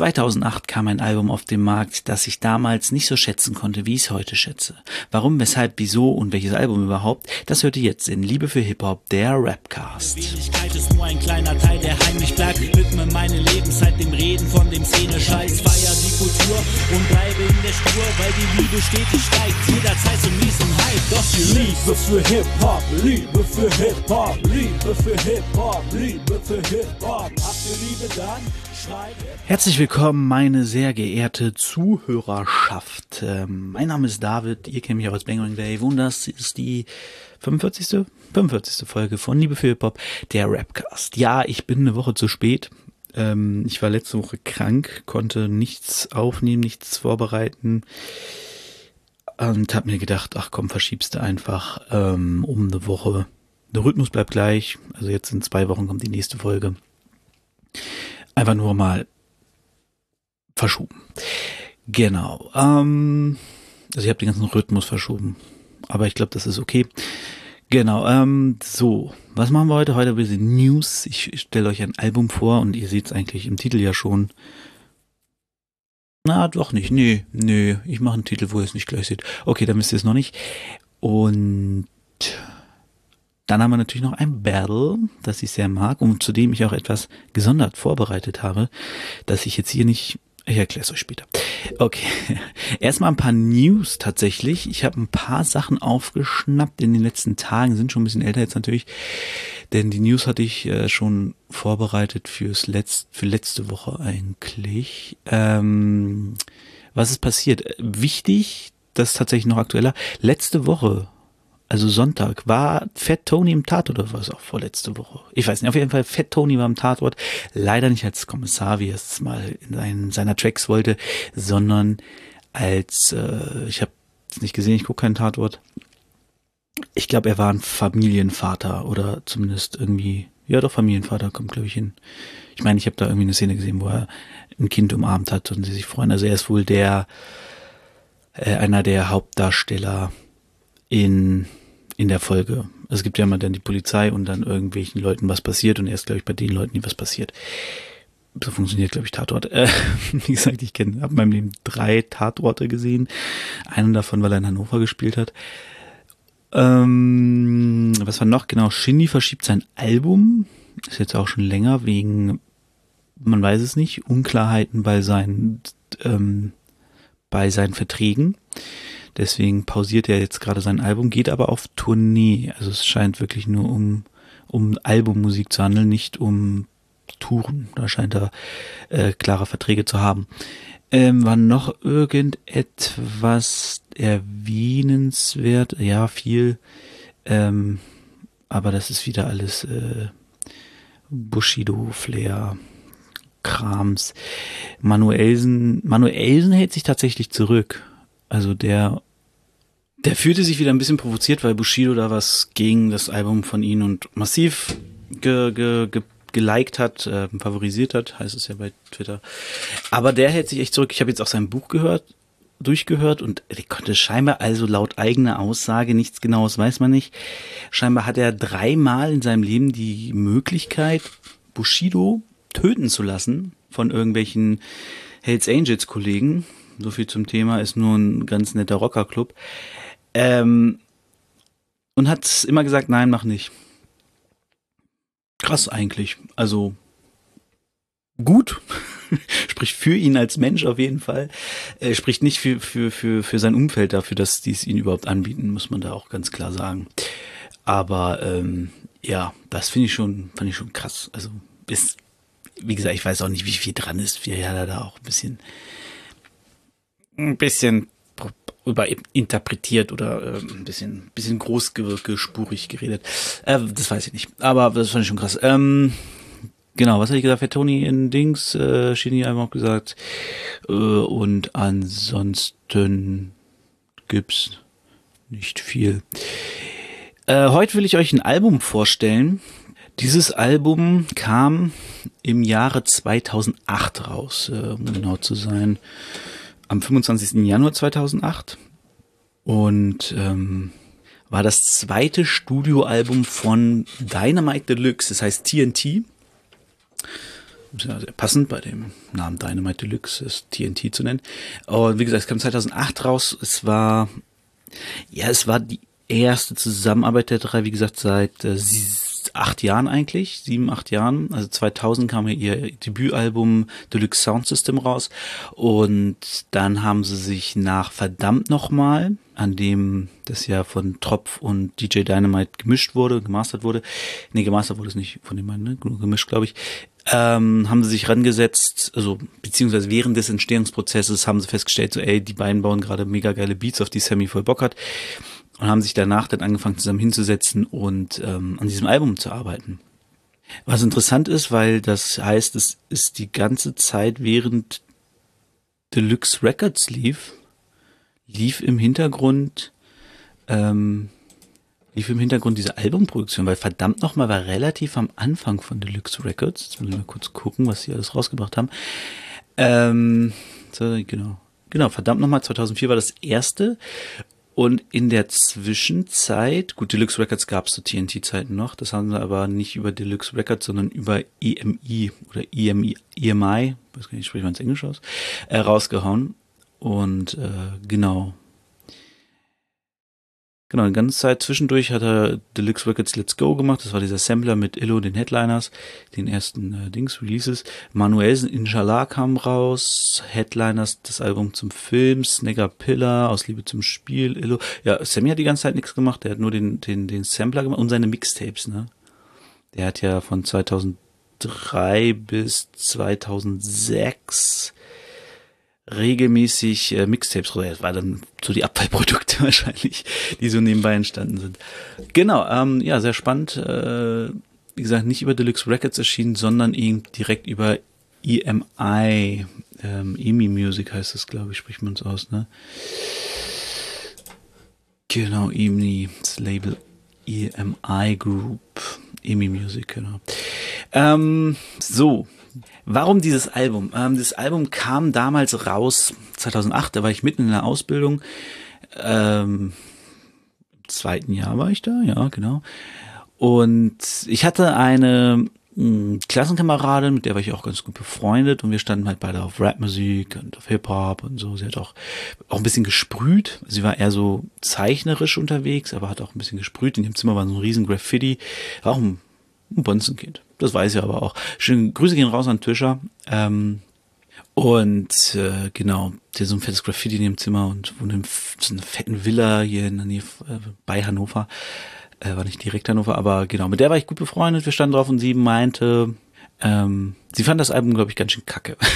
2008 kam ein Album auf den Markt, das ich damals nicht so schätzen konnte, wie ich es heute schätze. Warum, weshalb, wieso und welches Album überhaupt, das hört ihr jetzt in Liebe für Hip-Hop, der Rapcast. Wenigkeit ist nur ein kleiner Teil, der heimlich bleibt. Widme meine Lebenszeit dem Reden von dem Szene-Scheiß. Feier die Kultur und bleibe in der Spur, weil die Liebe stetig steigt. Jederzeit so mies und hype. Doch die Liebe für Hip-Hop, Liebe für Hip-Hop, Liebe für Hip-Hop, Liebe für Hip-Hop. Habt ihr Liebe dann? Herzlich willkommen, meine sehr geehrte Zuhörerschaft. Ähm, mein Name ist David, ihr kennt mich auch als Bangering Dave und das ist die 45. 45. Folge von Liebe für Hip-Hop, der Rapcast. Ja, ich bin eine Woche zu spät. Ähm, ich war letzte Woche krank, konnte nichts aufnehmen, nichts vorbereiten und habe mir gedacht, ach komm, verschiebst du einfach ähm, um eine Woche. Der Rhythmus bleibt gleich, also jetzt in zwei Wochen kommt die nächste Folge einfach nur mal verschoben. Genau. Ähm, also ich habe den ganzen Rhythmus verschoben. Aber ich glaube, das ist okay. Genau. Ähm, so, was machen wir heute? Heute ein bisschen News. Ich stelle euch ein Album vor und ihr seht es eigentlich im Titel ja schon. Na, doch nicht. Nee, nee. Ich mache einen Titel, wo ihr es nicht gleich seht. Okay, dann wisst ihr es noch nicht. Und dann haben wir natürlich noch ein Battle, das ich sehr mag und zu dem ich auch etwas gesondert vorbereitet habe, dass ich jetzt hier nicht ich erkläre es euch später. Okay, erstmal ein paar News tatsächlich. Ich habe ein paar Sachen aufgeschnappt in den letzten Tagen, sind schon ein bisschen älter jetzt natürlich, denn die News hatte ich äh, schon vorbereitet fürs Letz für letzte Woche eigentlich. Ähm, was ist passiert? Wichtig, das ist tatsächlich noch aktueller. Letzte Woche also Sonntag, war Fett Tony im Tatort oder war es auch vorletzte Woche? Ich weiß nicht, auf jeden Fall Fett Tony war im Tatort, leider nicht als Kommissar, wie er es mal in seinen, seiner Tracks wollte, sondern als, äh, ich habe es nicht gesehen, ich gucke keinen Tatort. Ich glaube, er war ein Familienvater oder zumindest irgendwie, ja doch, Familienvater kommt, glaube ich, hin. Ich meine, ich habe da irgendwie eine Szene gesehen, wo er ein Kind umarmt hat und sie sich freuen. Also er ist wohl der, äh, einer der Hauptdarsteller in in der Folge. Es gibt ja immer dann die Polizei und dann irgendwelchen Leuten was passiert und erst, glaube ich, bei den Leuten, die was passiert. So funktioniert, glaube ich, Tatort. Äh, wie gesagt, ich kenne, habe in meinem Leben drei Tatorte gesehen. Einen davon, weil er in Hannover gespielt hat. Ähm, was war noch? Genau, Shindy verschiebt sein Album. Ist jetzt auch schon länger wegen, man weiß es nicht, Unklarheiten bei seinen, ähm, bei seinen Verträgen. Deswegen pausiert er jetzt gerade sein Album, geht aber auf Tournee. Also es scheint wirklich nur um, um Albummusik zu handeln, nicht um Touren. Da scheint er äh, klare Verträge zu haben. Ähm, war noch irgendetwas erwähnenswert? Ja, viel. Ähm, aber das ist wieder alles äh, Bushido, Flair, Krams. Manuelsen, Manuelsen hält sich tatsächlich zurück. Also der, der fühlte sich wieder ein bisschen provoziert, weil Bushido da was gegen das Album von ihm und massiv ge, ge, ge, geliked hat, äh, favorisiert hat, heißt es ja bei Twitter. Aber der hält sich echt zurück. Ich habe jetzt auch sein Buch gehört, durchgehört und er konnte scheinbar also laut eigener Aussage nichts genaues weiß man nicht. Scheinbar hat er dreimal in seinem Leben die Möglichkeit, Bushido töten zu lassen von irgendwelchen Hells Angels Kollegen so viel zum Thema, ist nur ein ganz netter Rockerclub. Ähm, und hat immer gesagt, nein, mach nicht. Krass eigentlich. Also gut. spricht für ihn als Mensch auf jeden Fall. Er spricht nicht für, für, für, für sein Umfeld dafür, dass die es ihn überhaupt anbieten, muss man da auch ganz klar sagen. Aber ähm, ja, das finde ich schon, fand ich schon krass. Also ist, wie gesagt, ich weiß auch nicht, wie viel dran ist. Wir ja da auch ein bisschen ein bisschen überinterpretiert oder äh, ein bisschen, bisschen großgespurig geredet. Äh, das weiß ich nicht. Aber das fand ich schon krass. Ähm, genau, was hatte ich gesagt? Für Tony in Dings, äh, Shinny einfach gesagt. Äh, und ansonsten gibt's nicht viel. Äh, heute will ich euch ein Album vorstellen. Dieses Album kam im Jahre 2008 raus, äh, um genau zu sein am 25. Januar 2008 und ähm, war das zweite Studioalbum von Dynamite Deluxe, das heißt TNT. sehr, sehr passend bei dem Namen Dynamite Deluxe, ist TNT zu nennen. Und wie gesagt, es kam 2008 raus. Es war, ja, es war die erste Zusammenarbeit der drei, wie gesagt, seit äh, acht Jahren eigentlich, sieben, acht Jahren. Also 2000 kam ihr Debütalbum Deluxe Sound System raus und dann haben sie sich nach Verdammt nochmal, an dem das ja von Tropf und DJ Dynamite gemischt wurde, gemastert wurde. Nee, gemastert wurde es nicht von dem Mann, ne? gemischt, glaube ich. Ähm, haben sie sich rangesetzt, also beziehungsweise während des Entstehungsprozesses haben sie festgestellt, so ey, die beiden bauen gerade mega geile Beats, auf die Sammy voll Bock hat und haben sich danach dann angefangen zusammen hinzusetzen und ähm, an diesem Album zu arbeiten. Was interessant ist, weil das heißt, es ist die ganze Zeit während Deluxe Records lief, lief im Hintergrund ähm, lief im Hintergrund diese Albumproduktion, weil verdammt nochmal war relativ am Anfang von Deluxe Records. Jetzt muss ich mal kurz gucken, was sie alles rausgebracht haben. Ähm, so, genau. Genau, verdammt nochmal, 2004 war das erste und in der Zwischenzeit, gut, Deluxe Records gab es zu TNT-Zeiten noch, das haben sie aber nicht über Deluxe Records, sondern über EMI oder EMI, EMI, weiß gar nicht, spreche man ins Englisch aus, äh, rausgehauen. Und äh, genau, Genau, die ganze Zeit zwischendurch hat er Deluxe Records Let's Go gemacht. Das war dieser Sampler mit Illo, den Headliners, den ersten äh, Dings, Releases. Manuelsen Inshallah kam raus. Headliners, das Album zum Film. Snagger Pillar, aus Liebe zum Spiel. Illo. Ja, Sammy hat die ganze Zeit nichts gemacht. Der hat nur den, den, den Sampler gemacht und seine Mixtapes, ne? Der hat ja von 2003 bis 2006 regelmäßig äh, Mixtapes oder das war dann so die Abfallprodukte wahrscheinlich, die so nebenbei entstanden sind. Genau, ähm, ja, sehr spannend. Äh, wie gesagt, nicht über Deluxe Records erschienen, sondern eben direkt über EMI, ähm, EMI Music heißt das, glaube ich, spricht man es aus, ne? Genau, EMI, das Label EMI Group, EMI Music, genau. Ähm, so, Warum dieses Album? Ähm, das Album kam damals raus, 2008, da war ich mitten in der Ausbildung. Ähm, Im zweiten Jahr war ich da, ja, genau. Und ich hatte eine mh, hm, Klassenkameradin, mit der war ich auch ganz gut befreundet und wir standen halt beide auf Rapmusik und auf Hip-Hop und so. Sie hat auch, auch ein bisschen gesprüht. Sie war eher so zeichnerisch unterwegs, aber hat auch ein bisschen gesprüht. In dem Zimmer war so ein riesen Graffiti. War auch ein, ein Bonzenkind. Das weiß ich aber auch. Schöne Grüße gehen raus an Tischer. Ähm, und äh, genau, der so ein fettes Graffiti in dem Zimmer und wohnt in so einer fetten Villa hier in der Nähe äh, bei Hannover. Äh, war nicht direkt Hannover, aber genau, mit der war ich gut befreundet. Wir standen drauf und sie meinte, ähm, sie fand das Album, glaube ich, ganz schön kacke.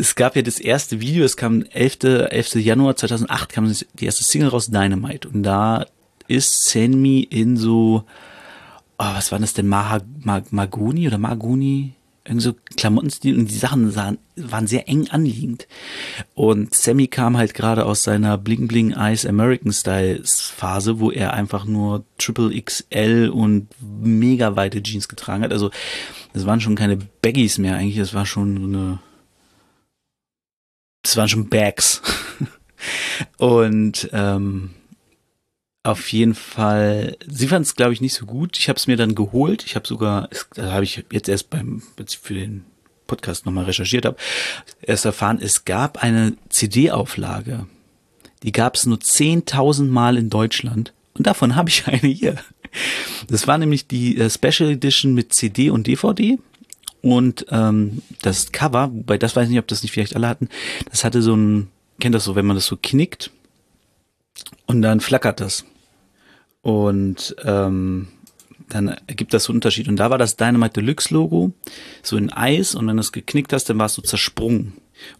es gab ja das erste Video, es kam 11. 11. Januar 2008 kam die erste Single raus, Dynamite. Und da ist Senmi in so oh, was war das denn, Maha, Mag, Maguni oder Maguni? Irgend so Klamottenstil und die Sachen sahen, waren sehr eng anliegend. Und Sammy kam halt gerade aus seiner Bling Bling Eyes American Style Phase, wo er einfach nur Triple XL und mega weite Jeans getragen hat. Also, es waren schon keine Baggies mehr eigentlich, es war schon so eine, es waren schon Bags. und, ähm, auf jeden Fall, sie fand es, glaube ich, nicht so gut. Ich habe es mir dann geholt. Ich habe sogar, da habe ich jetzt erst beim, für den Podcast nochmal recherchiert habe, erst erfahren, es gab eine CD-Auflage. Die gab es nur 10.000 Mal in Deutschland. Und davon habe ich eine hier. Das war nämlich die äh, Special Edition mit CD und DVD. Und ähm, das Cover, bei das weiß ich nicht, ob das nicht vielleicht alle hatten, das hatte so ein, kennt das so, wenn man das so knickt und dann flackert das. Und ähm, dann ergibt das so einen Unterschied. Und da war das Dynamite Deluxe Logo so in Eis und wenn du es geknickt hast, dann war es so zersprungen.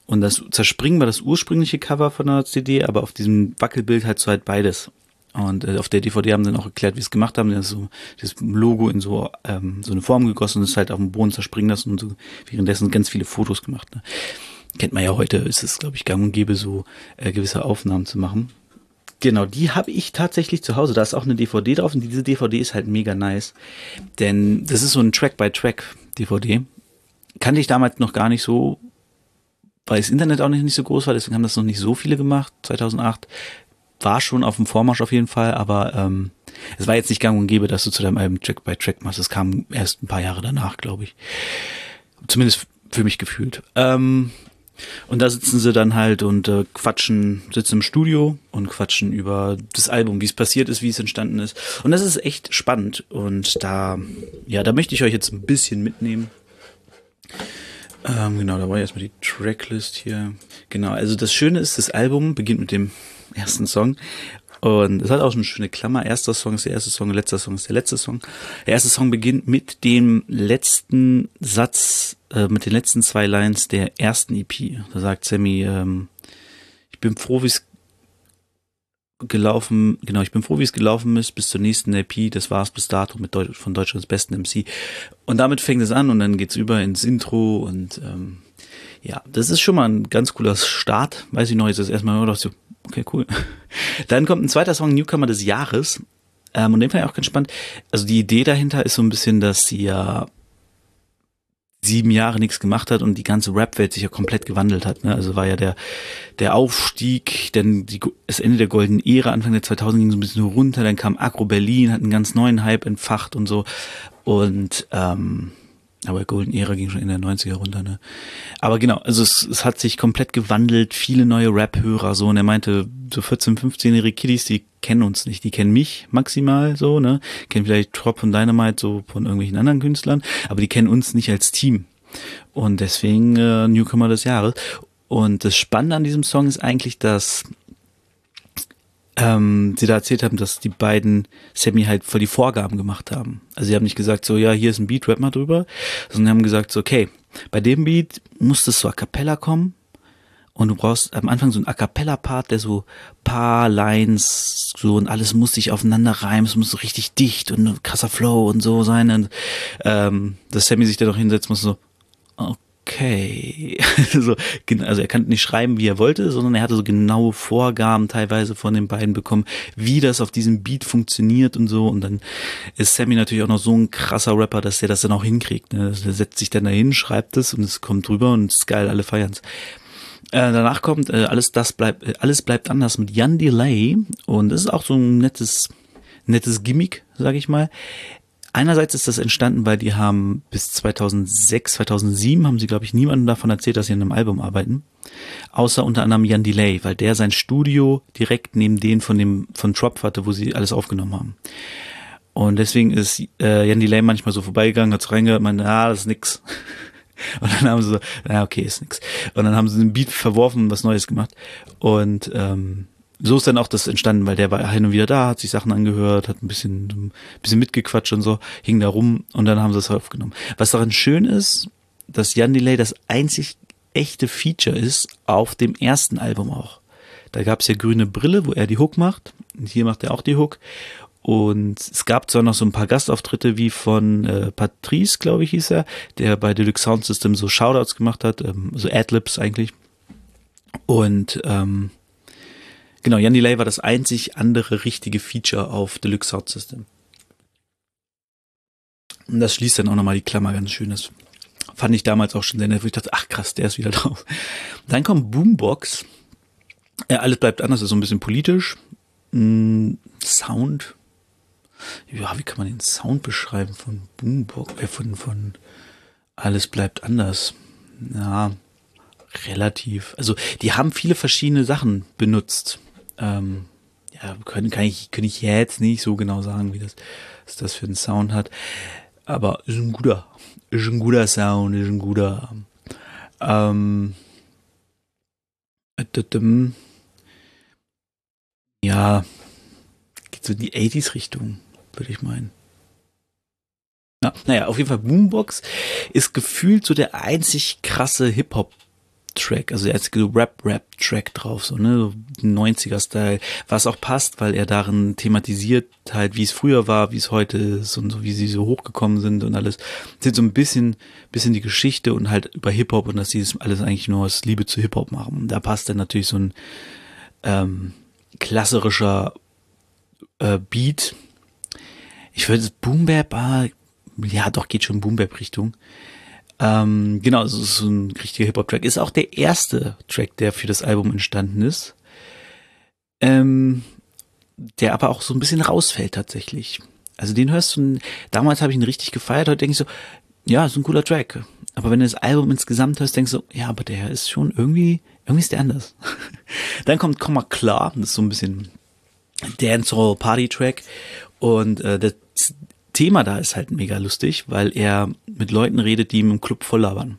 Und das Zerspringen war das ursprüngliche Cover von der CD, aber auf diesem Wackelbild halt so halt beides. Und äh, auf der DVD haben sie dann auch erklärt, wie es gemacht haben. Das so das Logo in so ähm, so eine Form gegossen und es halt auf dem Boden zerspringen lassen und so währenddessen ganz viele Fotos gemacht. Ne? Kennt man ja heute, ist es, glaube ich, gang und gäbe, so äh, gewisse Aufnahmen zu machen. Genau, die habe ich tatsächlich zu Hause. Da ist auch eine DVD drauf und diese DVD ist halt mega nice. Denn das ist so ein Track-by-Track-DVD. Kannte ich damals noch gar nicht so, weil das Internet auch nicht, so groß war, deswegen haben das noch nicht so viele gemacht. 2008 war schon auf dem Vormarsch auf jeden Fall, aber ähm, es war jetzt nicht gang und gäbe, dass du zu deinem Album Track by Track machst. Es kam erst ein paar Jahre danach, glaube ich. Zumindest für mich gefühlt. Ähm, und da sitzen sie dann halt und äh, quatschen, sitzen im Studio und quatschen über das Album, wie es passiert ist, wie es entstanden ist. Und das ist echt spannend. Und da, ja, da möchte ich euch jetzt ein bisschen mitnehmen. Ähm, genau, da war erstmal die Tracklist hier. Genau, also das Schöne ist, das Album beginnt mit dem ersten Song und es hat auch so eine schöne Klammer. Erster Song ist der erste Song, letzter Song ist der letzte Song. Der erste Song beginnt mit dem letzten Satz, äh, mit den letzten zwei Lines der ersten EP. Da sagt Sammy, ähm, ich bin froh, wie es gelaufen, genau, ich bin froh, wie es gelaufen ist, bis zur nächsten EP, das war's bis dato mit Deut von Deutschlands besten MC. Und damit fängt es an und dann geht's über ins Intro und ähm, ja, das ist schon mal ein ganz cooler Start. Weiß ich noch, jetzt ist erstmal nur so, Okay, cool. Dann kommt ein zweiter Song, Newcomer des Jahres. Ähm, und den fand ich auch ganz spannend. Also die Idee dahinter ist so ein bisschen, dass sie ja sieben Jahre nichts gemacht hat und die ganze Rap-Welt sich ja komplett gewandelt hat. Ne? Also war ja der, der Aufstieg, denn die, das Ende der goldenen Ära, Anfang der 2000 ging so ein bisschen runter, dann kam Agro Berlin, hat einen ganz neuen Hype entfacht und so. Und ähm, aber Golden Era ging schon in der 90er runter, ne? Aber genau, also es, es hat sich komplett gewandelt, viele neue Rap-Hörer, so, und er meinte, so 14-, 15-jährige Kiddies, die kennen uns nicht, die kennen mich maximal, so, ne? Kennen vielleicht Trop von Dynamite, so von irgendwelchen anderen Künstlern, aber die kennen uns nicht als Team. Und deswegen äh, Newcomer des Jahres. Und das Spannende an diesem Song ist eigentlich, dass ähm, sie da erzählt haben, dass die beiden Sammy halt voll die Vorgaben gemacht haben. Also sie haben nicht gesagt so, ja, hier ist ein Beat, rap mal drüber, sondern haben gesagt so, okay, bei dem Beat muss das so a cappella kommen und du brauchst am Anfang so einen a cappella Part, der so paar Lines so und alles muss sich aufeinander reimen, es muss so richtig dicht und ein krasser Flow und so sein und ähm, dass Sammy sich da noch hinsetzt muss so, okay so, also er kann nicht schreiben, wie er wollte, sondern er hatte so genaue Vorgaben teilweise von den beiden bekommen, wie das auf diesem Beat funktioniert und so. Und dann ist Sammy natürlich auch noch so ein krasser Rapper, dass er das dann auch hinkriegt. Ne? Also er setzt sich dann dahin, schreibt es und es kommt drüber und es ist geil, alle feiern's. Äh, danach kommt äh, alles das bleibt äh, alles bleibt anders mit Jan Delay und das ist auch so ein nettes nettes Gimmick, sag ich mal. Einerseits ist das entstanden, weil die haben bis 2006, 2007 haben sie, glaube ich, niemandem davon erzählt, dass sie an einem Album arbeiten. Außer unter anderem Jan Delay, weil der sein Studio direkt neben den von dem, von Trop hatte, wo sie alles aufgenommen haben. Und deswegen ist äh, Jan Delay manchmal so vorbeigegangen, hat so reingehört, meinte, ah, das ist nix. Und dann haben sie so, na okay, ist nix. Und dann haben sie den Beat verworfen und was Neues gemacht. Und ähm, so ist dann auch das entstanden, weil der war hin und wieder da, hat sich Sachen angehört, hat ein bisschen, ein bisschen mitgequatscht und so, hing da rum und dann haben sie es aufgenommen. Was daran schön ist, dass Jan Delay das einzig echte Feature ist auf dem ersten Album auch. Da gab es ja grüne Brille, wo er die Hook macht. Und hier macht er auch die Hook. Und es gab zwar noch so ein paar Gastauftritte wie von äh, Patrice, glaube ich, hieß er, der bei Deluxe Sound System so Shoutouts gemacht hat, ähm, so Adlibs eigentlich. Und ähm, Genau, Jan Delay war das einzig andere richtige Feature auf Deluxe Sound System. Und das schließt dann auch nochmal die Klammer ganz schön. Das fand ich damals auch schon sehr nett, wo ich dachte, ach krass, der ist wieder drauf. Dann kommt Boombox. Ja, alles bleibt anders, ist so ein bisschen politisch. Mm, Sound. Ja, wie kann man den Sound beschreiben von Boombox? Äh, von, von Alles bleibt anders. Ja, relativ. Also, die haben viele verschiedene Sachen benutzt. Ähm, ja, können, kann ich, kann ich jetzt nicht so genau sagen, wie das, was das für einen Sound hat. Aber ist ein guter, ist ein guter Sound, ist ein guter. Ähm, ja, geht so in die 80s Richtung, würde ich meinen. Ja, naja, auf jeden Fall Boombox ist gefühlt so der einzig krasse Hip-Hop Track, also er hat Rap-Rap-Track drauf, so, ne, so 90er-Style, was auch passt, weil er darin thematisiert halt, wie es früher war, wie es heute ist und so, wie sie so hochgekommen sind und alles. Sind so ein bisschen, bisschen die Geschichte und halt über Hip-Hop und dass sie das alles eigentlich nur aus Liebe zu Hip-Hop machen. Da passt dann natürlich so ein ähm, klassischer äh, Beat. Ich würde Boom Bap, ah, ja doch, geht schon Boom Bap Richtung. Ähm, genau, es ist so ein richtiger Hip-Hop-Track. Ist auch der erste Track, der für das Album entstanden ist. Ähm, der aber auch so ein bisschen rausfällt tatsächlich. Also den hörst du, damals habe ich ihn richtig gefeiert, heute denke ich so, ja, ist ein cooler Track. Aber wenn du das Album insgesamt hörst, denkst du, ja, aber der ist schon irgendwie, irgendwie ist der anders. Dann kommt Komm mal klar, das ist so ein bisschen Dancehall Party Track und äh, das Thema da ist halt mega lustig, weil er mit Leuten redet, die ihm im Club voll labern.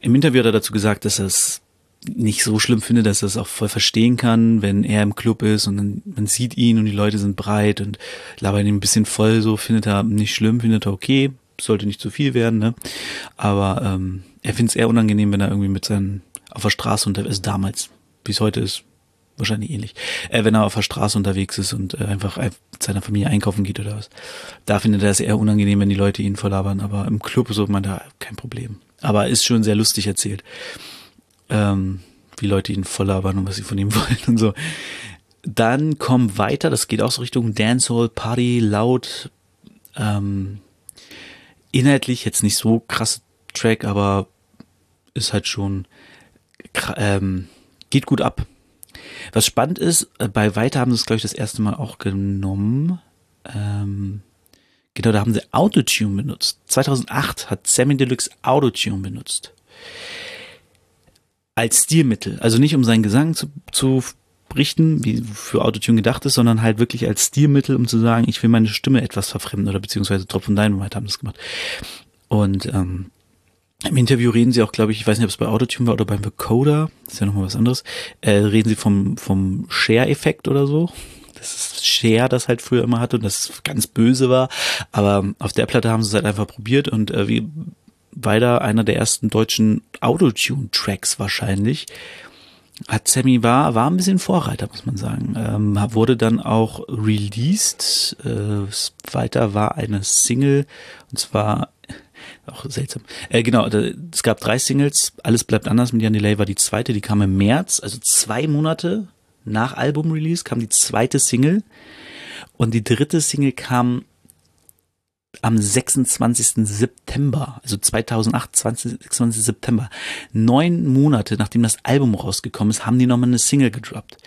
Im Interview hat er dazu gesagt, dass er es nicht so schlimm findet, dass er es auch voll verstehen kann, wenn er im Club ist und man sieht ihn und die Leute sind breit und labern ihn ein bisschen voll, so findet er nicht schlimm, findet er okay, sollte nicht zu viel werden, ne? Aber ähm, er findet es eher unangenehm, wenn er irgendwie mit seinen auf der Straße unterwegs ist, damals, wie es heute ist, wahrscheinlich ähnlich. Äh, wenn er auf der Straße unterwegs ist und äh, einfach mit seiner Familie einkaufen geht oder was. Da findet er es eher unangenehm, wenn die Leute ihn verlabern, aber im Club so man da kein Problem. Aber ist schon sehr lustig erzählt. Ähm, wie Leute ihn voll labern und was sie von ihm wollen und so. Dann kommen weiter, das geht auch so Richtung Dancehall, Party, laut, ähm, inhaltlich jetzt nicht so krass Track, aber ist halt schon ähm, geht gut ab. Was spannend ist, äh, bei Weiter haben sie es, glaube ich, das erste Mal auch genommen. Ähm, genau, da haben sie Autotune benutzt. 2008 hat Sammy Deluxe Autotune benutzt. Als Stilmittel. Also nicht um seinen Gesang zu, zu richten, wie für Autotune gedacht ist, sondern halt wirklich als Stilmittel, um zu sagen, ich will meine Stimme etwas verfremden oder beziehungsweise Tropfen Dynamite haben das gemacht. Und ähm, im Interview reden sie auch, glaube ich, ich weiß nicht, ob es bei Autotune war oder beim Vocoder, ist ja nochmal was anderes, äh, reden sie vom, vom Share-Effekt oder so. Das ist Share, das halt früher immer hatte und das ganz böse war. Aber auf der Platte haben sie es halt einfach probiert und äh, wie weiter einer der ersten deutschen Autotune-Tracks wahrscheinlich hat Sammy war, war ein bisschen Vorreiter, muss man sagen. Ähm, wurde dann auch released. Äh, weiter war eine Single, und zwar auch seltsam. Äh, genau, es gab drei Singles. Alles bleibt anders mit Jan Delay war die zweite, die kam im März, also zwei Monate nach Album-Release kam die zweite Single. Und die dritte Single kam am 26. September, also 2008, 20, 26. September. Neun Monate nachdem das Album rausgekommen ist, haben die nochmal eine Single gedroppt.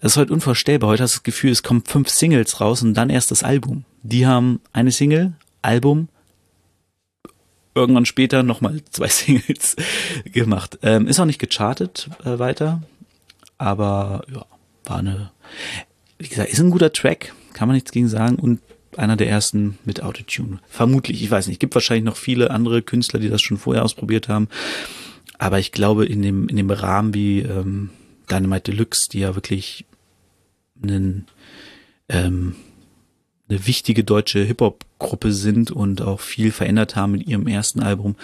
Das ist heute unvorstellbar. Heute hast du das Gefühl, es kommen fünf Singles raus und dann erst das Album. Die haben eine Single, Album, irgendwann später nochmal zwei Singles gemacht. Ähm, ist auch nicht gechartet äh, weiter, aber ja, war eine, wie gesagt, ist ein guter Track, kann man nichts gegen sagen und einer der ersten mit Autotune. Vermutlich, ich weiß nicht, gibt wahrscheinlich noch viele andere Künstler, die das schon vorher ausprobiert haben, aber ich glaube in dem in dem Rahmen wie ähm, Dynamite Deluxe, die ja wirklich einen ähm, eine wichtige deutsche Hip-Hop-Gruppe sind und auch viel verändert haben mit ihrem ersten Album,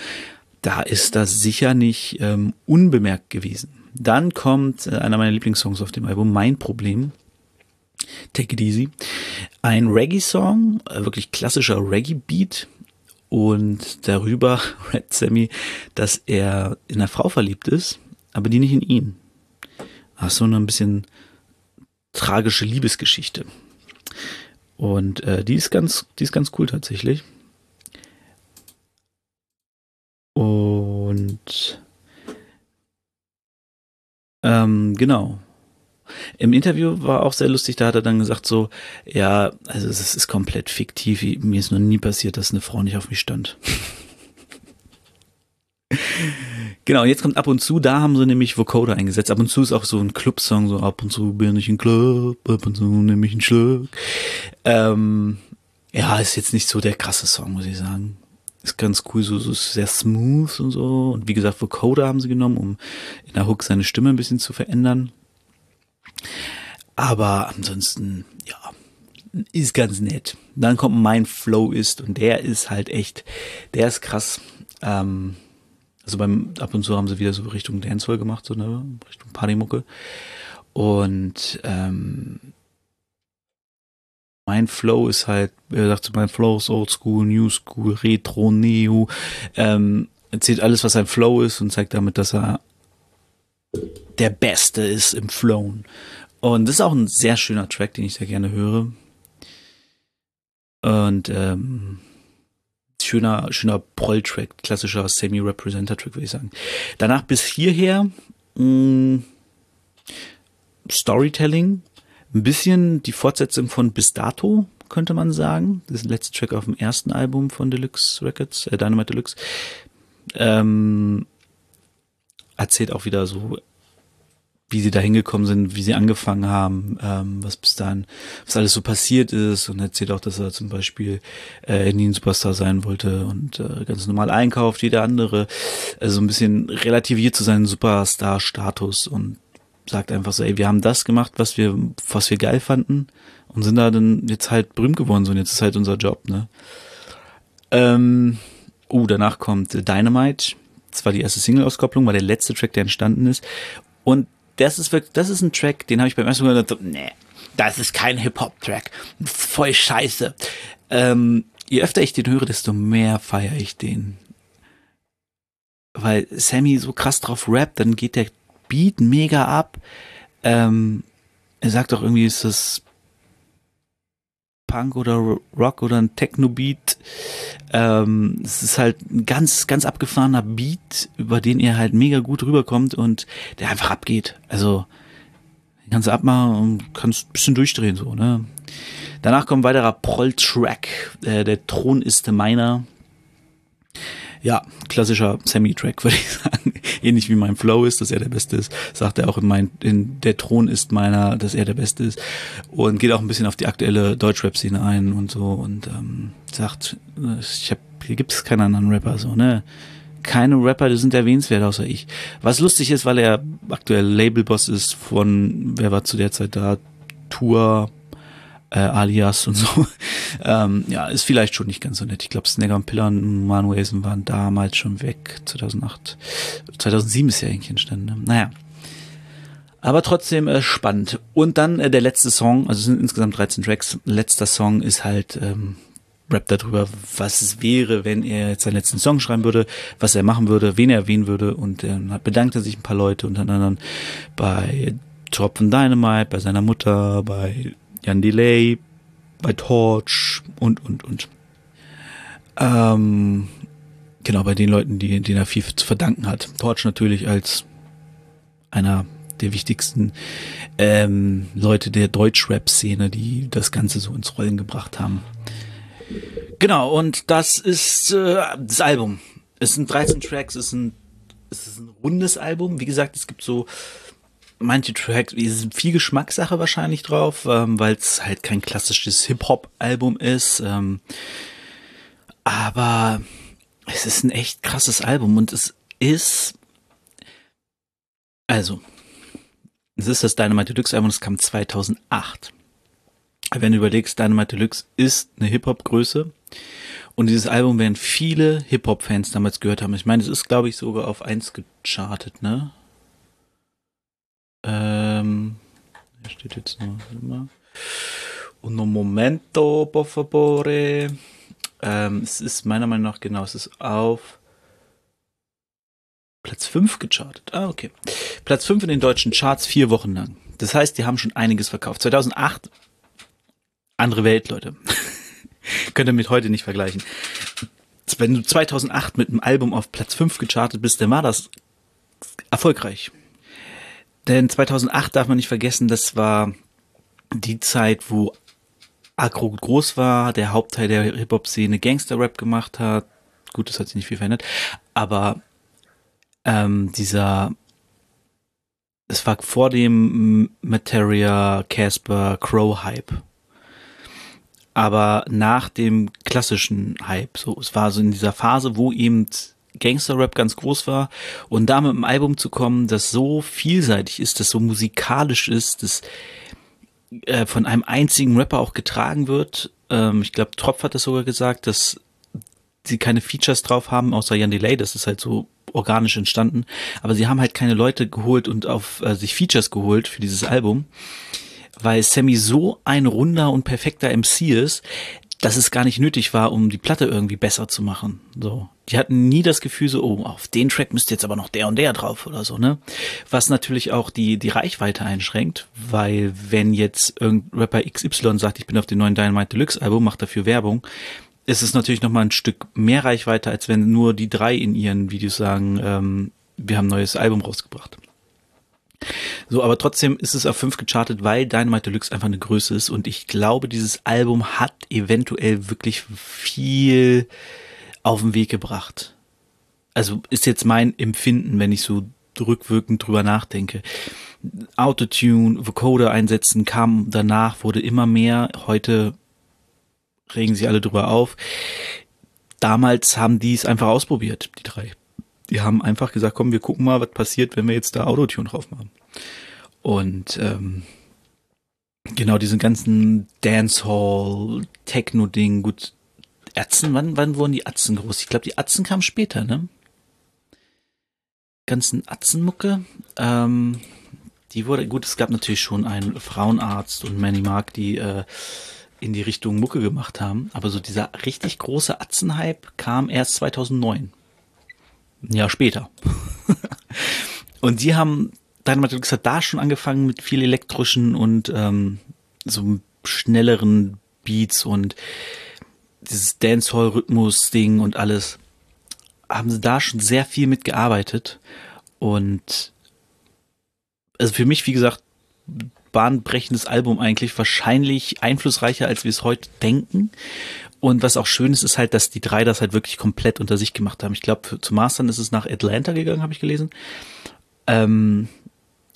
da ist das sicher nicht ähm, unbemerkt gewesen. Dann kommt äh, einer meiner Lieblingssongs auf dem Album, Mein Problem. Take It Easy. Ein Reggae-Song, äh, wirklich klassischer Reggae-Beat. Und darüber rappt Sammy, dass er in eine Frau verliebt ist, aber die nicht in ihn. Ach so eine ein bisschen tragische Liebesgeschichte. Und äh, die ist ganz, die ist ganz cool tatsächlich. Und ähm, genau. Im Interview war auch sehr lustig, da hat er dann gesagt so, ja, also es ist komplett fiktiv, mir ist noch nie passiert, dass eine Frau nicht auf mich stand. Genau, jetzt kommt ab und zu, da haben sie nämlich Vocoder eingesetzt. Ab und zu ist auch so ein Club-Song, so ab und zu bin ich ein Club, ab und zu nehme ich einen Schluck. Ähm, ja, ist jetzt nicht so der krasse Song, muss ich sagen. Ist ganz cool, so, so sehr smooth und so. Und wie gesagt, Vocoder haben sie genommen, um in der Hook seine Stimme ein bisschen zu verändern. Aber ansonsten, ja, ist ganz nett. Dann kommt mein Flow ist und der ist halt echt, der ist krass. Ähm, also beim ab und zu haben sie wieder so Richtung Dancehall gemacht, so ne, Richtung Partymucke. Und ähm, mein Flow ist halt, er sagt mein Flow ist Old School, New School, Retro, Neo. Ähm, erzählt alles, was sein Flow ist und zeigt damit, dass er der Beste ist im Flown. Und das ist auch ein sehr schöner Track, den ich sehr gerne höre. Und ähm, schöner, schöner Proll-Track, klassischer Semi-Representer-Track, würde ich sagen. Danach bis hierher mh, mm, Storytelling, ein bisschen die Fortsetzung von Bis dato, könnte man sagen. Das ist der letzte Track auf dem ersten Album von Deluxe Records, äh, Dynamite Deluxe. Ähm, erzählt auch wieder so wie sie da hingekommen sind, wie sie angefangen haben, ähm, was bis dahin, was alles so passiert ist und erzählt auch, dass er zum Beispiel äh, nie ein Superstar sein wollte und äh, ganz normal einkauft, wie der andere, also ein bisschen relativiert zu seinem Superstar-Status und sagt einfach so, ey, wir haben das gemacht, was wir, was wir geil fanden und sind da dann jetzt halt berühmt geworden so und jetzt ist halt unser Job, ne? Ähm, uh, danach kommt Dynamite. Das war die erste Single-Auskopplung, war der letzte Track, der entstanden ist. Und das ist wirklich, das ist ein Track, den habe ich beim ersten Mal gedacht, nee, das ist kein Hip-Hop-Track. Voll scheiße. Ähm, je öfter ich den höre, desto mehr feiere ich den. Weil Sammy so krass drauf rappt, dann geht der Beat mega ab. Ähm, er sagt auch irgendwie, ist das Punk oder Rock oder ein Techno-Beat. Ähm, es ist halt ein ganz, ganz abgefahrener Beat, über den er halt mega gut rüberkommt und der einfach abgeht. Also, den kannst du abmachen und kannst ein bisschen durchdrehen, so, ne? Danach kommt ein weiterer Proll-Track, äh, der Thron ist meiner. Ja, klassischer Semi-Track, würde ich sagen. Ähnlich wie mein Flow ist, dass er der Beste ist, sagt er auch in mein, in der Thron ist meiner, dass er der Beste ist. Und geht auch ein bisschen auf die aktuelle Deutschrap-Szene ein und so und ähm, sagt, ich hab, hier gibt es keinen anderen Rapper, so, ne? Keine Rapper, die sind erwähnenswert außer ich. Was lustig ist, weil er aktuell Labelboss ist von, wer war zu der Zeit da? Tour, äh, Alias und so. ähm, ja, ist vielleicht schon nicht ganz so nett. Ich glaube, Snagger und Pillar und Manuelsen waren damals schon weg. 2008. 2007 ist ja eigentlich entstanden. Ne? Naja. Aber trotzdem äh, spannend. Und dann äh, der letzte Song, also es sind insgesamt 13 Tracks. Letzter Song ist halt ähm, Rap darüber, was es wäre, wenn er jetzt seinen letzten Song schreiben würde, was er machen würde, wen er erwähnen würde. Und dann äh, bedankt er sich ein paar Leute, unter anderem bei Tropfen Dynamite, bei seiner Mutter, bei Jan Delay, bei Torch und, und, und. Ähm, genau, bei den Leuten, die, denen er viel zu verdanken hat. Torch natürlich als einer der wichtigsten ähm, Leute der Deutsch-Rap-Szene, die das Ganze so ins Rollen gebracht haben. Genau, und das ist äh, das Album. Es sind 13 Tracks, es ist es ist ein rundes Album. Wie gesagt, es gibt so manche Tracks, ist viel Geschmackssache wahrscheinlich drauf, ähm, weil es halt kein klassisches Hip-Hop-Album ist. Ähm, aber es ist ein echt krasses Album und es ist, also, es ist das Dynamite Deluxe Album, das kam 2008. Wenn du überlegst, Dynamite Deluxe ist eine Hip-Hop-Größe und dieses Album werden viele Hip-Hop-Fans damals gehört haben. Ich meine, es ist, glaube ich, sogar auf eins gechartet, ne? Ähm, hier steht jetzt noch immer. Un momento, por favore. Ähm, es ist meiner Meinung nach genau, es ist auf Platz 5 gechartet. Ah, okay. Platz 5 in den deutschen Charts vier Wochen lang. Das heißt, die haben schon einiges verkauft. 2008, andere Welt, Leute. Könnt ihr mit heute nicht vergleichen. Wenn du 2008 mit einem Album auf Platz 5 gechartet bist, dann war das erfolgreich. Denn 2008 darf man nicht vergessen, das war die Zeit, wo Agro groß war, der Hauptteil der Hip-Hop-Szene Gangster-Rap gemacht hat. Gut, das hat sich nicht viel verändert. Aber ähm, dieser, das war vor dem Materia, Casper, Crow-Hype. Aber nach dem klassischen Hype. So, es war so in dieser Phase, wo eben Gangster-Rap ganz groß war. Und da mit einem Album zu kommen, das so vielseitig ist, das so musikalisch ist, das äh, von einem einzigen Rapper auch getragen wird. Ähm, ich glaube, Tropf hat das sogar gesagt, dass sie keine Features drauf haben, außer Jan Delay, das ist halt so organisch entstanden, aber sie haben halt keine Leute geholt und auf äh, sich Features geholt für dieses Album, weil Sammy so ein runder und perfekter MC ist, dass es gar nicht nötig war, um die Platte irgendwie besser zu machen. So, die hatten nie das Gefühl so, oh, auf den Track müsste jetzt aber noch der und der drauf oder so, ne? Was natürlich auch die die Reichweite einschränkt, weil wenn jetzt irgendein Rapper XY sagt, ich bin auf dem neuen Dynamite Deluxe Album, macht dafür Werbung, ist es natürlich noch mal ein Stück mehr Reichweite, als wenn nur die drei in ihren Videos sagen, ähm, wir haben ein neues Album rausgebracht. So, aber trotzdem ist es auf 5 gechartet, weil Dynamite Deluxe einfach eine Größe ist und ich glaube, dieses Album hat eventuell wirklich viel auf den Weg gebracht. Also ist jetzt mein Empfinden, wenn ich so rückwirkend drüber nachdenke. Autotune, Vocoder einsetzen kam danach, wurde immer mehr. Heute regen sich alle drüber auf. Damals haben die es einfach ausprobiert, die drei. Die haben einfach gesagt, komm, wir gucken mal, was passiert, wenn wir jetzt da Autotune drauf machen. Und ähm, genau diesen ganzen Dancehall, Techno-Ding, gut, Atzen, wann, wann wurden die Atzen groß? Ich glaube, die Atzen kamen später, ne? Ganzen Atzenmucke. Ähm, die wurde, gut, es gab natürlich schon einen Frauenarzt und Manny Mark, die äh, in die Richtung Mucke gemacht haben. Aber so dieser richtig große Atzenhype kam erst 2009. Ein Jahr später. und die haben, Dynamite Deluxe hat da schon angefangen mit viel elektrischen und ähm, so schnelleren Beats und dieses Dancehall-Rhythmus-Ding und alles. Haben sie da schon sehr viel mitgearbeitet. Und also für mich, wie gesagt, bahnbrechendes Album eigentlich, wahrscheinlich einflussreicher, als wir es heute denken. Und was auch schön ist, ist halt, dass die drei das halt wirklich komplett unter sich gemacht haben. Ich glaube, zu Mastern ist es nach Atlanta gegangen, habe ich gelesen. Ähm,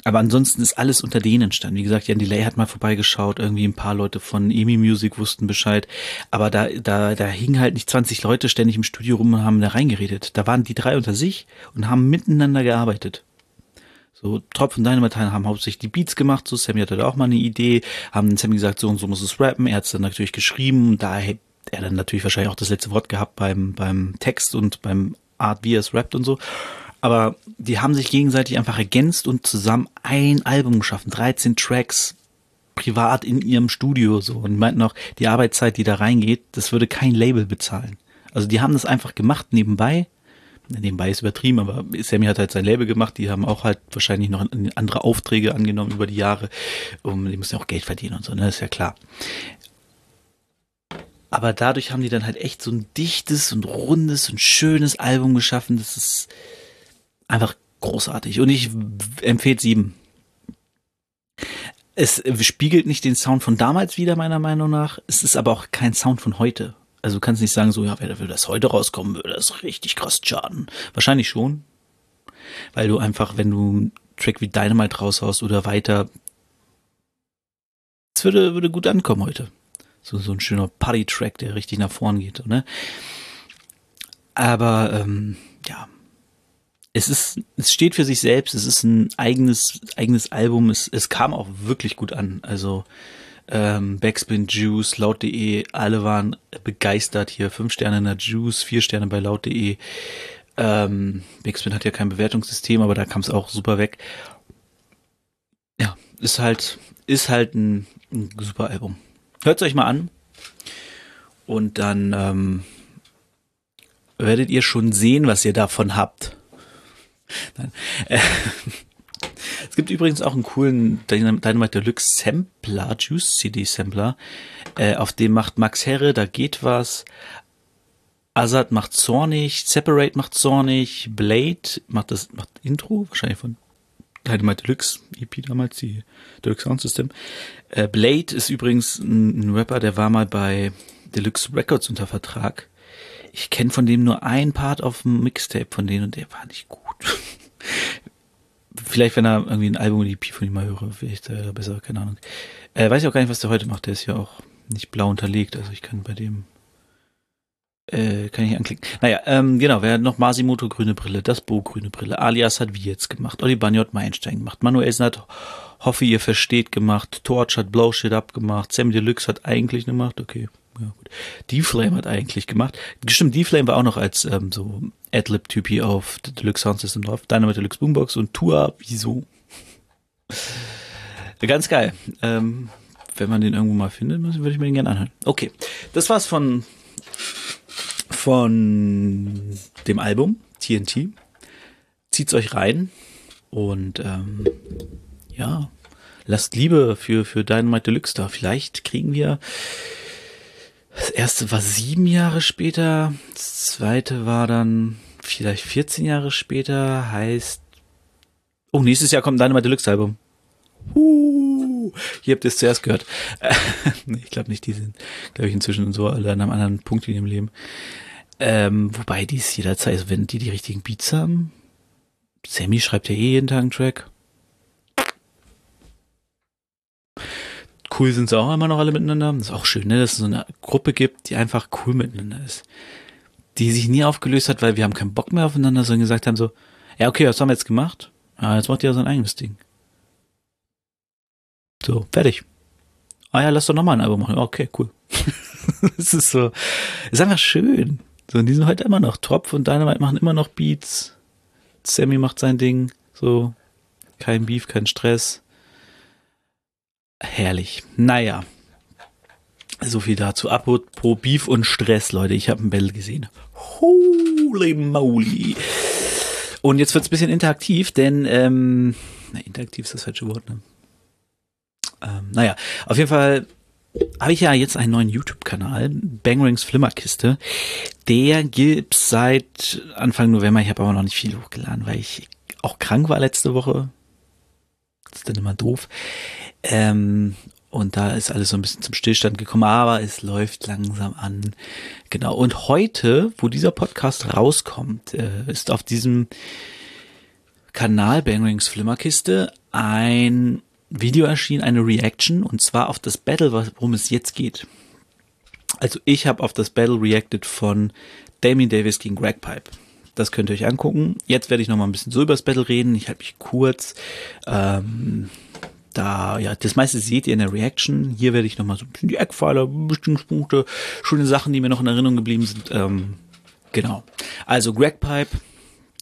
aber ansonsten ist alles unter denen entstanden. Wie gesagt, Jan Delay hat mal vorbeigeschaut, irgendwie ein paar Leute von EMI Music wussten Bescheid. Aber da, da, da hingen halt nicht 20 Leute ständig im Studio rum und haben da reingeredet. Da waren die drei unter sich und haben miteinander gearbeitet. So, Tropf und Dynamite haben hauptsächlich die Beats gemacht, so Sammy hatte da auch mal eine Idee, haben Sammy gesagt, so und so muss es rappen, er hat es dann natürlich geschrieben, da hat er dann natürlich wahrscheinlich auch das letzte Wort gehabt beim, beim Text und beim Art, wie er es rappt und so. Aber die haben sich gegenseitig einfach ergänzt und zusammen ein Album geschaffen, 13 Tracks, privat in ihrem Studio so. Und meinten auch, die Arbeitszeit, die da reingeht, das würde kein Label bezahlen. Also die haben das einfach gemacht nebenbei nebenbei ist übertrieben, aber Sammy hat halt sein Label gemacht, die haben auch halt wahrscheinlich noch andere Aufträge angenommen über die Jahre. Um, die müssen ja auch Geld verdienen und so, ne, ist ja klar. Aber dadurch haben die dann halt echt so ein dichtes und rundes und schönes Album geschaffen. Das ist einfach großartig. Und ich empfehle sieben. Es spiegelt nicht den Sound von damals wieder, meiner Meinung nach. Es ist aber auch kein Sound von heute. Also du kannst nicht sagen, so, ja, wer würde das heute rauskommen, würde das richtig krass schaden. Wahrscheinlich schon. Weil du einfach, wenn du einen Track wie Dynamite raushaust oder weiter, es würde, würde gut ankommen heute. So, so ein schöner Party-Track, der richtig nach vorn geht, ne? Aber, ähm, ja. Es ist, es steht für sich selbst, es ist ein eigenes, eigenes Album, es, es kam auch wirklich gut an. Also, ähm, Backspin Juice, laut.de, alle waren begeistert hier. Fünf Sterne in der Juice, vier Sterne bei laut.de. Ähm, Backspin hat ja kein Bewertungssystem, aber da kam es auch super weg. Ja, ist halt, ist halt ein, ein super Album. Hört es euch mal an. Und dann ähm, werdet ihr schon sehen, was ihr davon habt. Nein. Es gibt übrigens auch einen coolen Dynamite Deluxe Sampler, Juice CD Sampler. Äh, auf dem macht Max Herre, da geht was. Azad macht zornig, Separate macht zornig, Blade macht das, macht Intro, wahrscheinlich von Dynamite Deluxe EP damals, die Deluxe Sound System. Äh, Blade ist übrigens ein, ein Rapper, der war mal bei Deluxe Records unter Vertrag. Ich kenne von dem nur ein Part auf dem Mixtape von denen und der war nicht gut. vielleicht, wenn er irgendwie ein Album oder EP von ihm mal höre, vielleicht äh, besser, keine Ahnung. Äh, weiß ich auch gar nicht, was der heute macht. Der ist ja auch nicht blau unterlegt, also ich kann bei dem äh, kann ich anklicken. Naja, ähm, genau, wer noch? Masimoto grüne Brille, das Bo grüne Brille, Alias hat wie jetzt gemacht, Oli Banjo hat Meilenstein gemacht, Manuelsen hat Hoffe, ihr versteht gemacht, Torch hat Blow Shit Up gemacht, Sam Deluxe hat eigentlich gemacht, okay, ja gut. D-Flame hat eigentlich gemacht. Stimmt, D-Flame war auch noch als ähm, so Adlib-Typi auf Deluxe Sound System drauf. Dynamite Deluxe Boombox und Tua, wieso? Ganz geil. Ähm, wenn man den irgendwo mal findet, würde ich mir den gerne anhören. Okay, das war's von von dem Album TNT. Zieht's euch rein und ähm, ja, lasst Liebe für für Dynamite Deluxe da. Vielleicht kriegen wir das erste war sieben Jahre später, das zweite war dann vielleicht 14 Jahre später, heißt, oh, nächstes Jahr kommt Dynamite Deluxe Album. Uh, hier habt ihr es zuerst gehört. ich glaube nicht, die sind, glaube ich, inzwischen so alle an einem anderen Punkt in ihrem Leben. Ähm, wobei die es jederzeit, also wenn die die richtigen Beats haben, Sammy schreibt ja eh jeden Tag einen Track. Cool sind sie auch immer noch alle miteinander. Das ist auch schön, ne, dass es so eine Gruppe gibt, die einfach cool miteinander ist. Die sich nie aufgelöst hat, weil wir haben keinen Bock mehr aufeinander, sondern gesagt haben so, ja, okay, was haben wir jetzt gemacht? Ja, jetzt macht ihr sein eigenes Ding. So, fertig. Ah ja, lass doch nochmal ein Album machen. Okay, cool. Es ist so, ist einfach schön. So, und die sind heute immer noch. Tropf und Dynamite machen immer noch Beats. Sammy macht sein Ding. So, kein Beef, kein Stress. Herrlich. Naja. So viel dazu. Apropos Beef und Stress, Leute. Ich habe ein Battle gesehen. Holy moly. Und jetzt wird's ein bisschen interaktiv, denn, ähm, na, interaktiv ist das falsche Wort, ne? Ähm, naja, auf jeden Fall habe ich ja jetzt einen neuen YouTube-Kanal, Bangrings Flimmerkiste. Der gibt's seit Anfang November. Ich habe aber noch nicht viel hochgeladen, weil ich auch krank war letzte Woche. Das ist dann immer doof. Ähm, und da ist alles so ein bisschen zum Stillstand gekommen, aber es läuft langsam an. Genau. Und heute, wo dieser Podcast rauskommt, äh, ist auf diesem Kanal Bangrings Flimmerkiste ein Video erschienen, eine Reaction, und zwar auf das Battle, worum es jetzt geht. Also ich habe auf das Battle reacted von Damien Davis gegen Greg Pipe. Das könnt ihr euch angucken. Jetzt werde ich noch mal ein bisschen so über das Battle reden. Ich halte mich kurz. Ähm, da, ja, das meiste seht ihr in der Reaction. Hier werde ich noch mal so ein bisschen die Eckpfeiler, Bestimmungspunkte, schöne Sachen, die mir noch in Erinnerung geblieben sind. Ähm, genau. Also Greg Pipe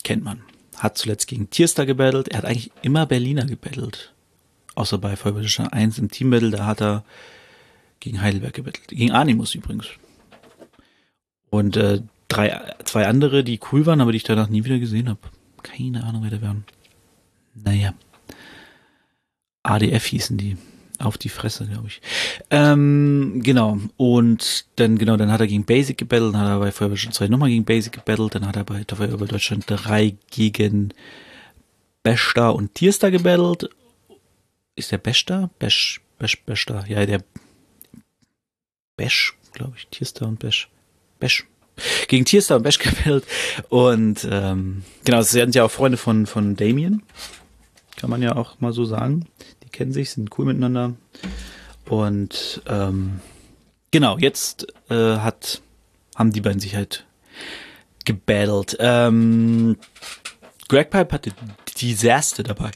kennt man. Hat zuletzt gegen Tierstar gebattelt. Er hat eigentlich immer Berliner gebattelt. Außer bei Feuerwehrstein 1 im Teambattle, da hat er gegen Heidelberg gebettelt. Gegen Animus übrigens. Und äh, drei, zwei andere, die cool waren, aber die ich danach nie wieder gesehen habe. Keine Ahnung, wer da waren. Naja. ADF hießen die. Auf die Fresse, glaube ich. Ähm, genau. Und dann, genau, dann hat er gegen Basic gebettelt, dann hat er bei Feuerwehr 2 nochmal gegen Basic gebettelt, dann hat er bei Feuerwehr Deutschland 3 gegen Besta und Tierstar gebettelt ist der Besch da? Besch, Besch, da. Ja, der Besch, glaube ich. Tierstar und Besch. Besch. Gegen Tierstar und Besch gespielt. Und ähm, genau, sie sind ja auch Freunde von, von Damien. Kann man ja auch mal so sagen. Die kennen sich, sind cool miteinander. Und ähm, genau, jetzt äh, hat, haben die beiden sich halt gebattelt. Ähm, Greg Pipe hatte Disaster dabei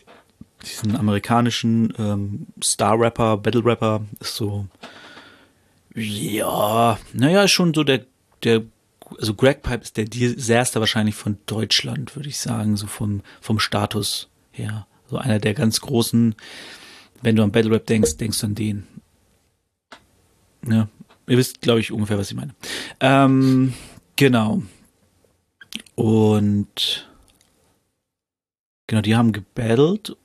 diesen amerikanischen ähm, Star-Rapper, Battle-Rapper, ist so, ja, naja, schon so der, der, also Greg Pipe ist der Disaster wahrscheinlich von Deutschland, würde ich sagen, so vom, vom Status her. So einer der ganz großen, wenn du an Battle Rap denkst, denkst du an den. Ja, ihr wisst, glaube ich, ungefähr, was ich meine. Ähm, genau. Und genau, die haben gebattelt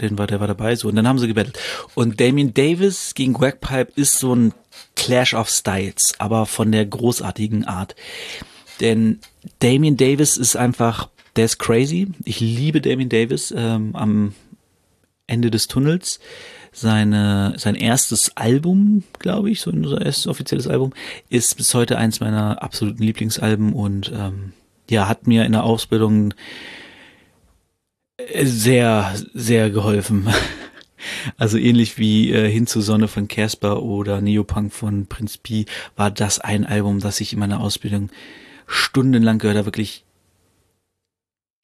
den war, der war dabei, so, und dann haben sie gebettelt. Und Damien Davis gegen Greg Pipe ist so ein Clash of Styles, aber von der großartigen Art. Denn Damien Davis ist einfach, der ist crazy. Ich liebe Damien Davis ähm, am Ende des Tunnels. Seine, sein erstes Album, glaube ich, so unser erstes offizielles Album, ist bis heute eins meiner absoluten Lieblingsalben und ähm, ja, hat mir in der Ausbildung sehr, sehr geholfen. Also ähnlich wie äh, Hin zur Sonne von Casper oder Neopunk von Prinz Pi war das ein Album, das ich in meiner Ausbildung stundenlang gehört habe. Wirklich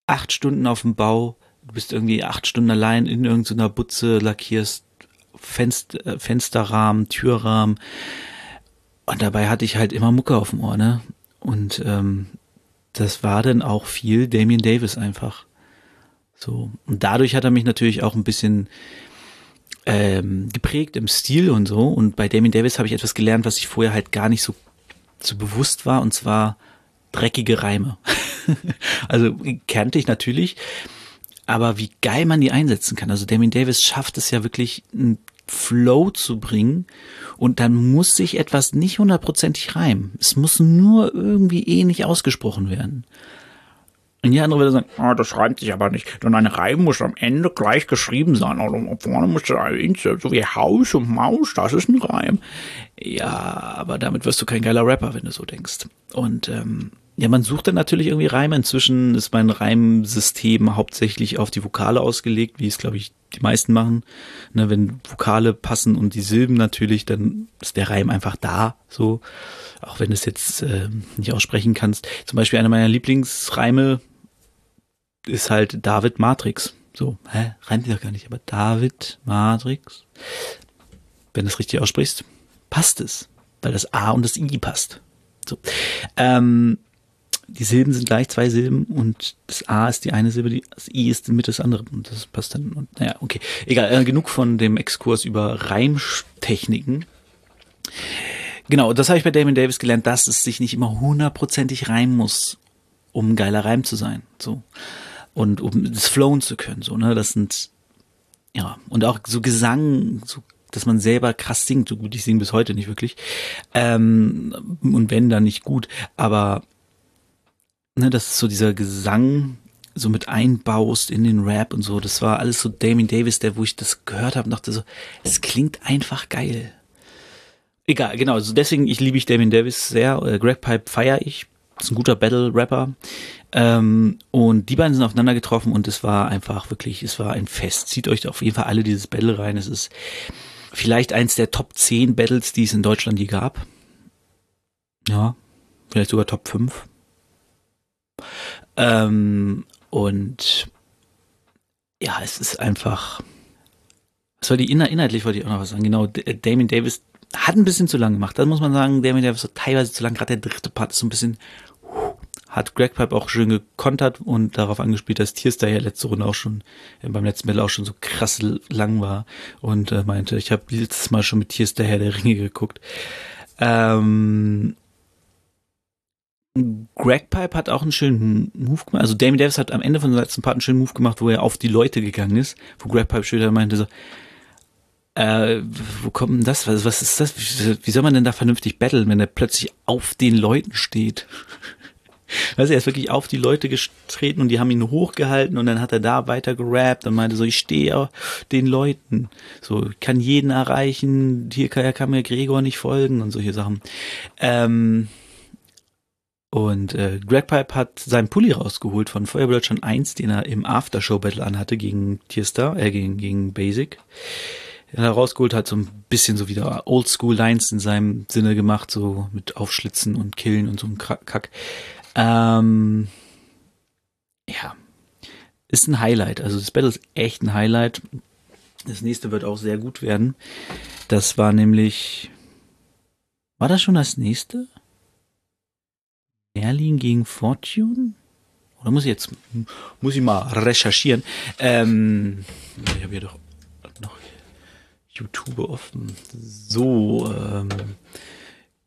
acht Stunden auf dem Bau. Du bist irgendwie acht Stunden allein in irgendeiner Butze, lackierst Fenster, äh, Fensterrahmen, Türrahmen. Und dabei hatte ich halt immer Mucke auf dem Ohr, ne? Und ähm, das war dann auch viel Damien Davis einfach. So. Und dadurch hat er mich natürlich auch ein bisschen ähm, geprägt im Stil und so. Und bei Damien Davis habe ich etwas gelernt, was ich vorher halt gar nicht so, so bewusst war, und zwar dreckige Reime. also kannte ich natürlich, aber wie geil man die einsetzen kann. Also Damien Davis schafft es ja wirklich, einen Flow zu bringen und dann muss sich etwas nicht hundertprozentig reimen. Es muss nur irgendwie ähnlich ausgesprochen werden. Und die andere würde sagen, ah, das reimt sich aber nicht. Denn ein Reim muss am Ende gleich geschrieben sein. Oder vorne muss so wie Haus und Maus, das ist ein Reim. Ja, aber damit wirst du kein geiler Rapper, wenn du so denkst. Und ähm, ja, man sucht dann natürlich irgendwie Reime. Inzwischen ist mein Reimsystem hauptsächlich auf die Vokale ausgelegt, wie es, glaube ich, die meisten machen. Ne, wenn Vokale passen und die Silben natürlich, dann ist der Reim einfach da, so. Auch wenn du es jetzt äh, nicht aussprechen kannst. Zum Beispiel einer meiner Lieblingsreime ist halt David Matrix. So, hä? Reimt doch gar nicht, aber David Matrix. Wenn du es richtig aussprichst, passt es, weil das A und das I passt. So. Ähm, die Silben sind gleich zwei Silben und das A ist die eine Silbe, das I ist mit das andere und das passt dann. Und, naja, okay. Egal, äh, genug von dem Exkurs über Reimtechniken. Genau, das habe ich bei Damon Davis gelernt, dass es sich nicht immer hundertprozentig reimen muss, um geiler Reim zu sein. So und um das flowen zu können, so, ne, das sind, ja, und auch so Gesang, so, dass man selber krass singt, so gut, ich singe bis heute nicht wirklich, ähm, und wenn, dann nicht gut, aber, ne, das ist so dieser Gesang, so mit einbaust in den Rap und so, das war alles so Damien Davis, der, wo ich das gehört habe, dachte so, es klingt einfach geil. Egal, genau, also deswegen, ich liebe ich Damien Davis sehr, äh, Greg Pipe feiere ich, ist ein guter Battle-Rapper. Ähm, und die beiden sind aufeinander getroffen und es war einfach wirklich, es war ein Fest. Zieht euch auf jeden Fall alle dieses Battle rein. Es ist vielleicht eins der Top 10 Battles, die es in Deutschland je gab. Ja, vielleicht sogar Top 5. Ähm, und ja, es ist einfach. Was war die inhaltlich wollte ich auch noch was sagen. Genau, Damien Davis hat ein bisschen zu lang gemacht. Das muss man sagen, Damien Davis hat teilweise zu lang. Gerade der dritte Part ist so ein bisschen hat Greg Pipe auch schön gekontert und darauf angespielt, dass Tierstar ja letzte Runde auch schon, äh, beim letzten Battle auch schon so krass lang war und äh, meinte, ich habe letztes Mal schon mit Tierstar Herr der Ringe geguckt. Ähm, Greg Pipe hat auch einen schönen Move gemacht. Also Damien Davis hat am Ende von seinem letzten Part einen schönen Move gemacht, wo er auf die Leute gegangen ist, wo Greg Pipe später meinte so, äh, wo kommt denn das? Was, was ist das? Wie, soll man denn da vernünftig battlen, wenn er plötzlich auf den Leuten steht? Du, er ist wirklich auf die Leute getreten und die haben ihn hochgehalten und dann hat er da weiter gerappt und meinte so, ich stehe auf den Leuten. So, kann jeden erreichen, hier kann, kann mir Gregor nicht folgen und solche Sachen. Ähm, und äh, Greg Pipe hat seinen Pulli rausgeholt von Feuerwehr Deutschland 1, den er im Aftershow-Battle anhatte gegen Tierstar, äh, gegen, gegen Basic. Er hat rausgeholt, hat so ein bisschen so wieder Oldschool-Lines in seinem Sinne gemacht, so mit Aufschlitzen und Killen und so ein Kack. Ähm, ja, ist ein Highlight. Also das Battle ist echt ein Highlight. Das nächste wird auch sehr gut werden. Das war nämlich. War das schon das nächste? Merlin gegen Fortune? Oder muss ich jetzt. Muss ich mal recherchieren. Ähm, ich habe hier doch noch YouTube offen. So. Ähm,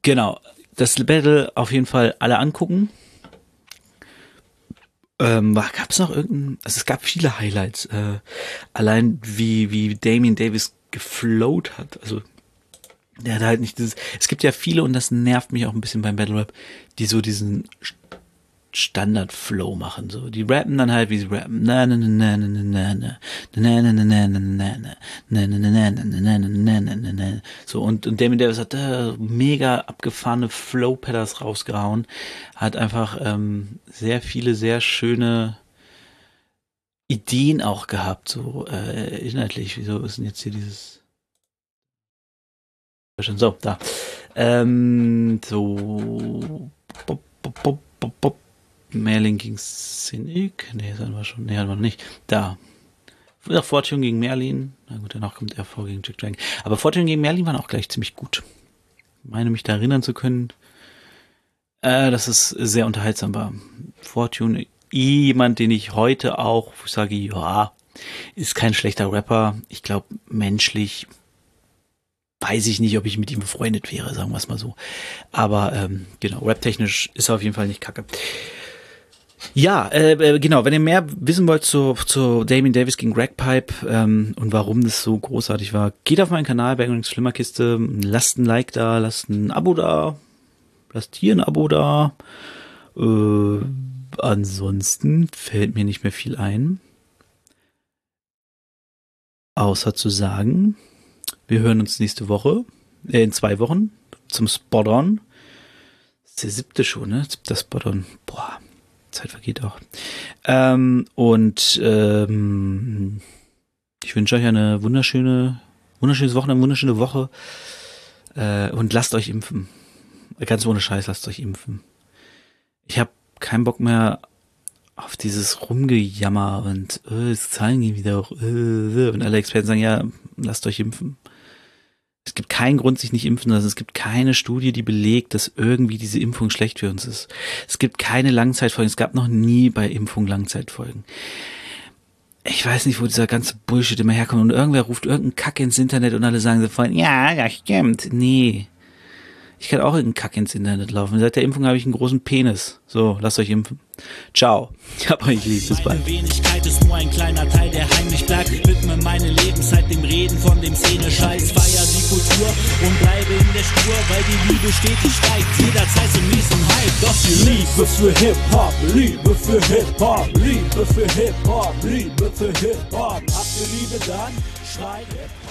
genau. Das Battle auf jeden Fall alle angucken. Ähm, gab es noch irgendein, also es gab viele Highlights, äh, allein wie, wie Damien Davis geflowt hat, also der hat halt nicht dieses. Es gibt ja viele, und das nervt mich auch ein bisschen beim Battle Rap, die so diesen Standard-Flow machen. So. Die rappen dann halt, wie sie rappen. So, und, und Damien Davis hat äh, mega abgefahrene Flow-Pedals rausgehauen. Hat einfach ähm, sehr viele, sehr schöne Ideen auch gehabt, so äh, inhaltlich. Wieso ist denn jetzt hier dieses so da ähm, so bop, bop, bop, bop, bop. Merlin gegen Cynic. Nee, das hatten wir schon. Nee, hatten wir noch nicht. Da. Ja, Fortune gegen Merlin. Na gut, danach kommt er vor gegen Jack Dragon. Aber Fortune gegen Merlin waren auch gleich ziemlich gut. Ich meine mich da erinnern zu können, äh, dass es sehr unterhaltsam war. Fortune, jemand, den ich heute auch sage, ja, ist kein schlechter Rapper. Ich glaube, menschlich weiß ich nicht, ob ich mit ihm befreundet wäre, sagen wir es mal so. Aber ähm, genau, raptechnisch ist er auf jeden Fall nicht kacke. Ja, äh, äh, genau. Wenn ihr mehr wissen wollt zu, zu Damien Davis gegen Greg Pipe ähm, und warum das so großartig war, geht auf meinen Kanal Bangings Schlimmerkiste, lasst ein Like da, lasst ein Abo da, lasst hier ein Abo da. Äh, ansonsten fällt mir nicht mehr viel ein. Außer zu sagen, wir hören uns nächste Woche, äh, in zwei Wochen zum Spot-On. Ist der siebte schon, ne? Siebter Spot-On. Boah, Zeit vergeht auch. Ähm, und ähm, ich wünsche euch eine wunderschöne, wunderschönes Wochenende, wunderschöne Woche. Äh, und lasst euch impfen. Ganz ohne Scheiß, lasst euch impfen. Ich habe keinen Bock mehr auf dieses Rumgejammer und äh, es zahlen die wieder auch. Äh, und alle Experten sagen, ja, lasst euch impfen. Es gibt keinen Grund, sich nicht impfen zu lassen. Es gibt keine Studie, die belegt, dass irgendwie diese Impfung schlecht für uns ist. Es gibt keine Langzeitfolgen. Es gab noch nie bei Impfung Langzeitfolgen. Ich weiß nicht, wo dieser ganze Bullshit immer herkommt. Und irgendwer ruft irgendeinen Kack ins Internet und alle sagen sofort, ja, das stimmt. Nee. Ich kann auch irgendeinen Kack ins Internet laufen. Seit der Impfung habe ich einen großen Penis. So, lasst euch impfen. Ciao. Ich hab euch lieb. Bis bald. Bleibt. Widme meine Lebenszeit dem Reden von dem Szene-Scheiß. Feier die Kultur und bleibe in der Spur, weil die Liebe stetig steigt. Jederzeit zum nächsten Hype. Doch die Liebe für Hip-Hop, Liebe für Hip-Hop, Liebe für Hip-Hop, Liebe für Hip-Hop. Habt ihr Liebe dann? Schreit Hip-Hop.